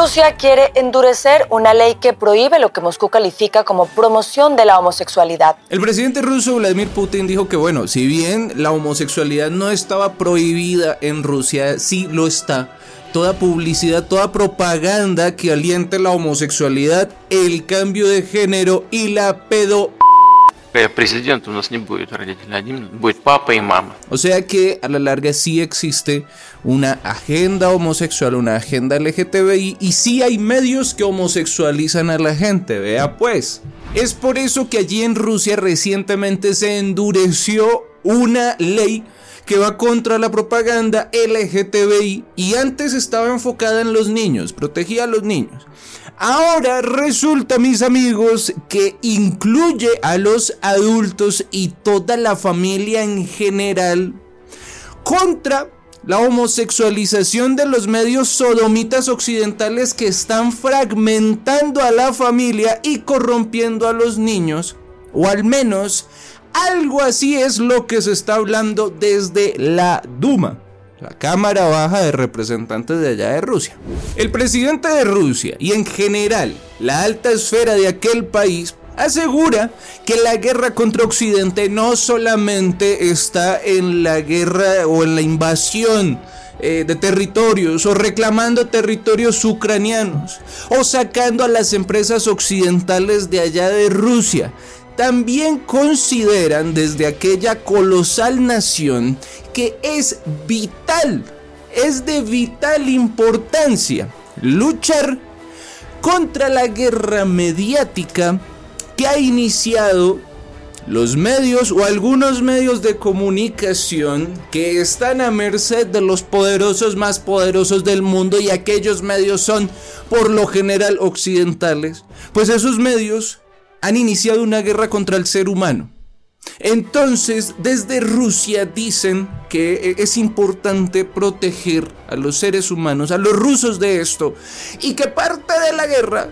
Rusia quiere endurecer una ley que prohíbe lo que Moscú califica como promoción de la homosexualidad. El presidente ruso Vladimir Putin dijo que bueno, si bien la homosexualidad no estaba prohibida en Rusia, sí lo está. Toda publicidad, toda propaganda que aliente la homosexualidad, el cambio de género y la pedo президент у нас не будет родителей, один будет папа и мама. O sea que a la larga sí existe una agenda homosexual, una agenda LGTBI y sí hay medios que homosexualizan a la gente, vea pues. Es por eso que allí en Rusia recientemente se endureció una ley que va contra la propaganda LGTBI y antes estaba enfocada en los niños, protegía a los niños. Ahora resulta, mis amigos, que incluye a los adultos y toda la familia en general contra la homosexualización de los medios sodomitas occidentales que están fragmentando a la familia y corrompiendo a los niños, o al menos algo así es lo que se está hablando desde la Duma la Cámara Baja de Representantes de allá de Rusia. El presidente de Rusia y en general la alta esfera de aquel país asegura que la guerra contra Occidente no solamente está en la guerra o en la invasión eh, de territorios o reclamando territorios ucranianos o sacando a las empresas occidentales de allá de Rusia, también consideran desde aquella colosal nación que es vital, es de vital importancia luchar contra la guerra mediática que ha iniciado los medios o algunos medios de comunicación que están a merced de los poderosos más poderosos del mundo y aquellos medios son por lo general occidentales, pues esos medios han iniciado una guerra contra el ser humano. Entonces, desde Rusia dicen que es importante proteger a los seres humanos, a los rusos de esto, y que parte de la guerra,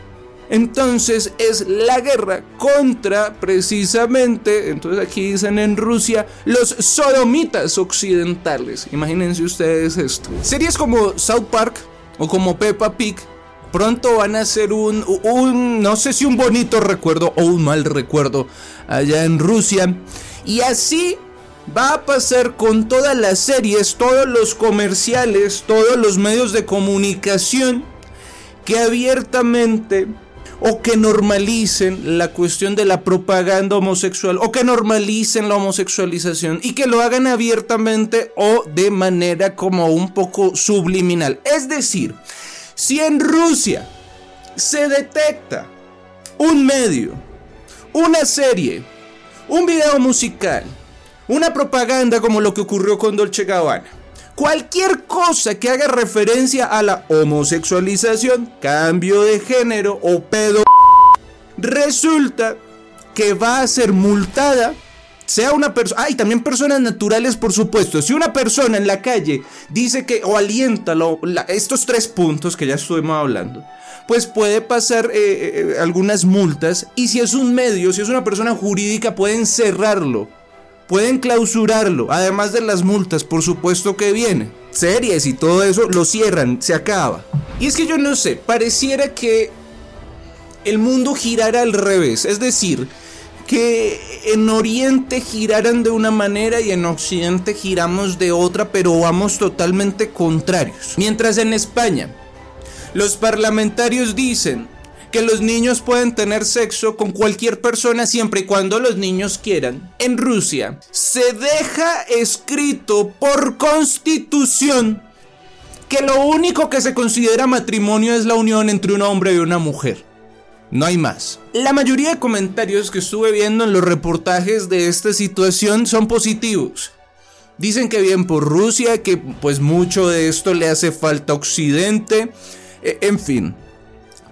entonces es la guerra contra precisamente, entonces aquí dicen en Rusia, los sodomitas occidentales. Imagínense ustedes esto. Series como South Park o como Peppa Pig pronto van a ser un, un, no sé si un bonito recuerdo o un mal recuerdo allá en Rusia. Y así va a pasar con todas las series, todos los comerciales, todos los medios de comunicación que abiertamente o que normalicen la cuestión de la propaganda homosexual o que normalicen la homosexualización y que lo hagan abiertamente o de manera como un poco subliminal. Es decir, si en Rusia se detecta un medio, una serie, un video musical, una propaganda como lo que ocurrió con Dolce Gabbana, cualquier cosa que haga referencia a la homosexualización, cambio de género o pedo, resulta que va a ser multada sea una persona, ay, también personas naturales, por supuesto. Si una persona en la calle dice que o alienta estos tres puntos que ya estuvimos hablando, pues puede pasar eh, eh, eh, algunas multas. Y si es un medio, si es una persona jurídica, pueden cerrarlo, pueden clausurarlo, además de las multas, por supuesto que viene. Series y todo eso lo cierran, se acaba. Y es que yo no sé, pareciera que el mundo girara al revés, es decir, que en Oriente giraran de una manera y en Occidente giramos de otra, pero vamos totalmente contrarios. Mientras en España los parlamentarios dicen que los niños pueden tener sexo con cualquier persona siempre y cuando los niños quieran. En Rusia se deja escrito por constitución que lo único que se considera matrimonio es la unión entre un hombre y una mujer. No hay más. La mayoría de comentarios que estuve viendo en los reportajes de esta situación son positivos. Dicen que bien por Rusia, que pues mucho de esto le hace falta a Occidente. E, en fin,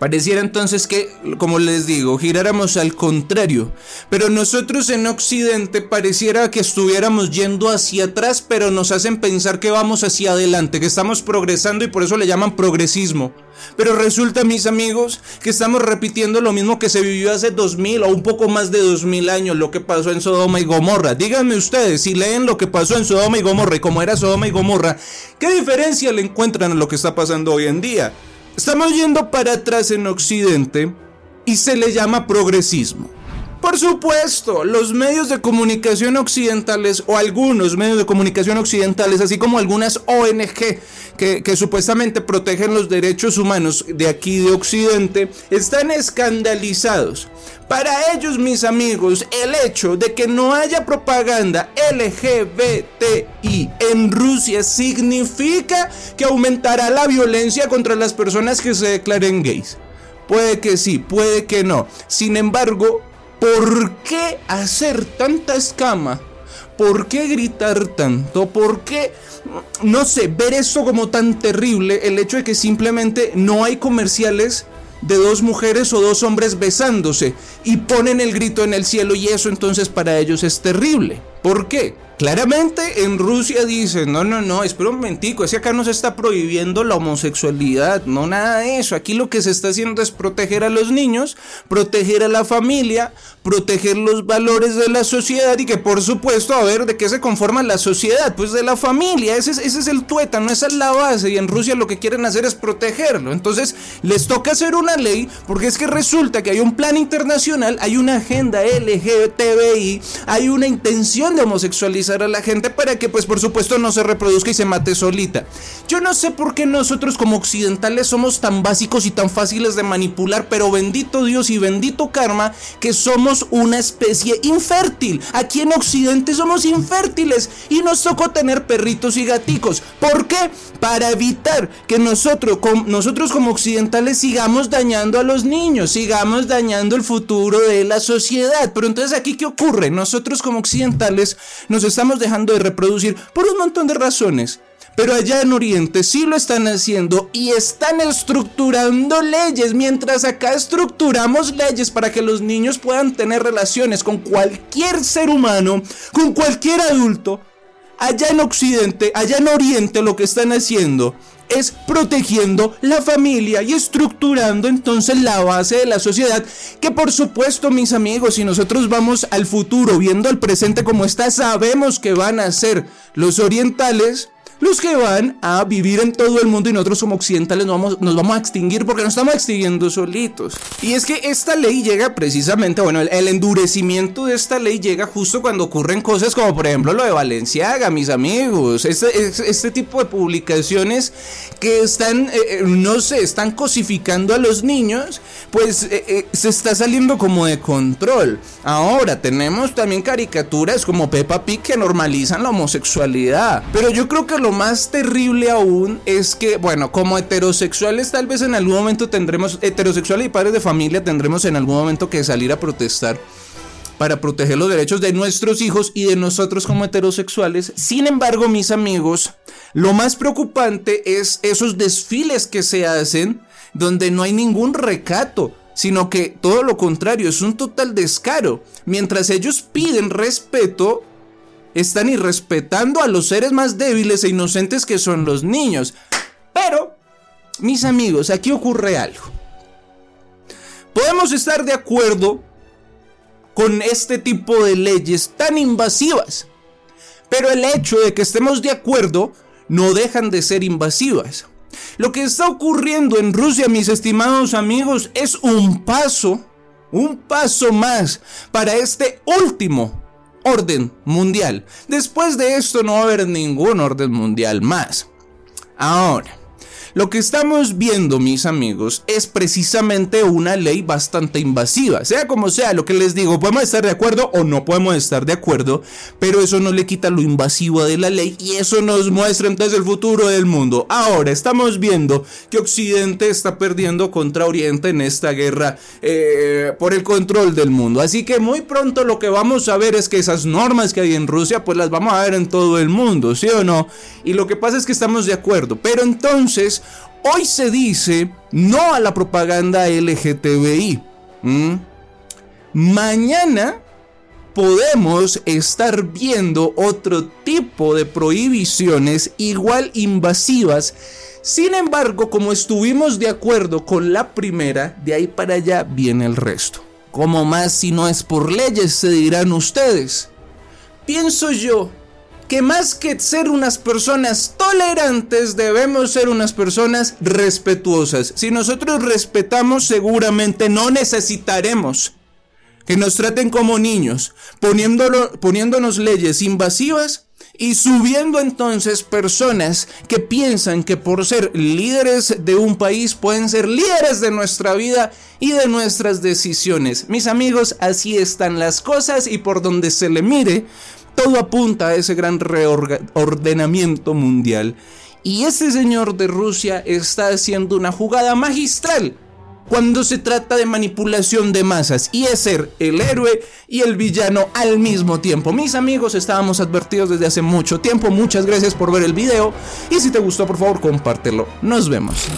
Pareciera entonces que, como les digo, giráramos al contrario. Pero nosotros en Occidente pareciera que estuviéramos yendo hacia atrás, pero nos hacen pensar que vamos hacia adelante, que estamos progresando y por eso le llaman progresismo. Pero resulta, mis amigos, que estamos repitiendo lo mismo que se vivió hace 2000 o un poco más de 2000 años, lo que pasó en Sodoma y Gomorra. Díganme ustedes, si leen lo que pasó en Sodoma y Gomorra y cómo era Sodoma y Gomorra, ¿qué diferencia le encuentran a lo que está pasando hoy en día? Estamos yendo para atrás en Occidente y se le llama progresismo. Por supuesto, los medios de comunicación occidentales o algunos medios de comunicación occidentales, así como algunas ONG que, supuestamente protegen los derechos humanos de aquí de Occidente, están escandalizados. Para ellos, mis amigos, el hecho de que no haya propaganda LGBTI en Rusia significa que aumentará la violencia contra las personas que se declaren gays. Puede que sí, puede que no. Sin embargo, ¿Por qué hacer tanta escama? ¿Por qué gritar tanto? ¿Por qué, no sé, ver esto como tan terrible? El hecho de que simplemente no hay comerciales de dos mujeres o dos hombres besándose y ponen el grito en el cielo y eso entonces para ellos es terrible. ¿Por qué? Claramente en Rusia dicen, no, no, no, espera un momentico, es que acá no se está prohibiendo la homosexualidad, no nada de eso, aquí lo que se está haciendo es proteger a los niños, proteger a la familia, proteger los valores de la sociedad y que por supuesto, a ver, ¿de qué se conforma la sociedad? Pues de la familia, ese es, el tuétano, esa es la base y en Rusia lo que quieren hacer es protegerlo, entonces les toca hacer una ley porque es que resulta que hay un plan internacional, hay una agenda LGTBI, hay una intención de homosexualidad a la gente para que pues por supuesto no se reproduzca y se mate solita. Yo no sé por qué nosotros como occidentales somos tan básicos y tan fáciles de manipular, pero bendito Dios y bendito karma que somos una especie infértil. Aquí en occidente somos infértiles y nos tocó tener perritos y gaticos. ¿Por qué? Para evitar que nosotros, nosotros como occidentales sigamos dañando a los niños, sigamos dañando el futuro de la sociedad. Pero entonces aquí ¿qué ocurre? Nosotros como occidentales nos estamos dejando de reproducir por un montón de razones. Pero allá en Oriente sí lo están haciendo y están estructurando leyes, mientras acá estructuramos leyes para que los niños puedan tener relaciones con cualquier ser humano, con cualquier adulto. Allá en Occidente, allá en Oriente lo que están haciendo es protegiendo la familia y estructurando entonces la base de la sociedad que por supuesto mis amigos si nosotros vamos al futuro viendo el presente como está sabemos que van a ser los orientales los que van a vivir en todo el mundo y nosotros como occidentales nos vamos, nos vamos a extinguir porque nos estamos extinguiendo solitos. Y es que esta ley llega precisamente, bueno, el, endurecimiento de esta ley llega justo cuando ocurren cosas como por ejemplo lo de Valenciaga, mis amigos. Este, este tipo de publicaciones que están, eh, eh, no sé, están cosificando a los niños, pues eh, se está saliendo como de control. Ahora tenemos también caricaturas como Peppa Pig que normalizan la homosexualidad. Pero yo creo que lo más terrible aún es que, bueno, como heterosexuales tal vez en algún momento tendremos, heterosexuales y padres de familia tendremos en algún momento que salir a protestar para proteger los derechos de nuestros hijos y de nosotros como heterosexuales. Sin embargo, mis amigos, lo más preocupante es esos desfiles que se hacen donde no hay ningún recato, sino que todo lo contrario, es un total descaro. Mientras ellos piden respeto, están irrespetando a los seres más débiles e inocentes que son los niños. Pero, mis amigos, aquí ocurre algo. Podemos estar de acuerdo con este tipo de leyes tan invasivas, pero el hecho de que estemos de acuerdo no dejan de ser invasivas. Lo que está ocurriendo en Rusia, mis estimados amigos, es un paso, un paso más para este último orden mundial. Después de esto no va a haber ningún orden mundial más. Ahora, lo que estamos viendo, mis amigos, es precisamente una ley bastante invasiva. Sea como sea, lo que les digo, podemos estar de acuerdo o no podemos estar de acuerdo, pero eso no le quita lo invasivo de la ley y eso nos muestra entonces el futuro del mundo. Ahora estamos viendo que Occidente está perdiendo contra Oriente en esta guerra eh, por el control del mundo. Así que muy pronto lo que vamos a ver es que esas normas que hay en Rusia, pues las vamos a ver en todo el mundo, ¿sí o no? Y lo que pasa es que estamos de acuerdo. Pero entonces, Hoy se dice no a la propaganda LGTBI. Mañana podemos estar viendo otro tipo de prohibiciones igual invasivas. Sin embargo, como estuvimos de acuerdo con la primera, de ahí para allá viene el resto. Como más si no es por leyes, se dirán ustedes. Pienso yo que más que ser unas personas tolerantes, debemos ser unas personas respetuosas. Si nosotros respetamos, seguramente no necesitaremos que nos traten como niños, poniéndonos leyes invasivas y subiendo entonces personas que piensan que por ser líderes de un país pueden ser líderes de nuestra vida y de nuestras decisiones. Mis amigos, así están las cosas y por donde se le mire, todo apunta a ese gran reordenamiento mundial. Y ese señor de Rusia está haciendo una jugada magistral cuando se trata de manipulación de masas y es ser el héroe y el villano al mismo tiempo. Mis amigos, estábamos advertidos desde hace mucho tiempo. Muchas gracias por ver el video y si te gustó, por favor, compártelo. Nos vemos.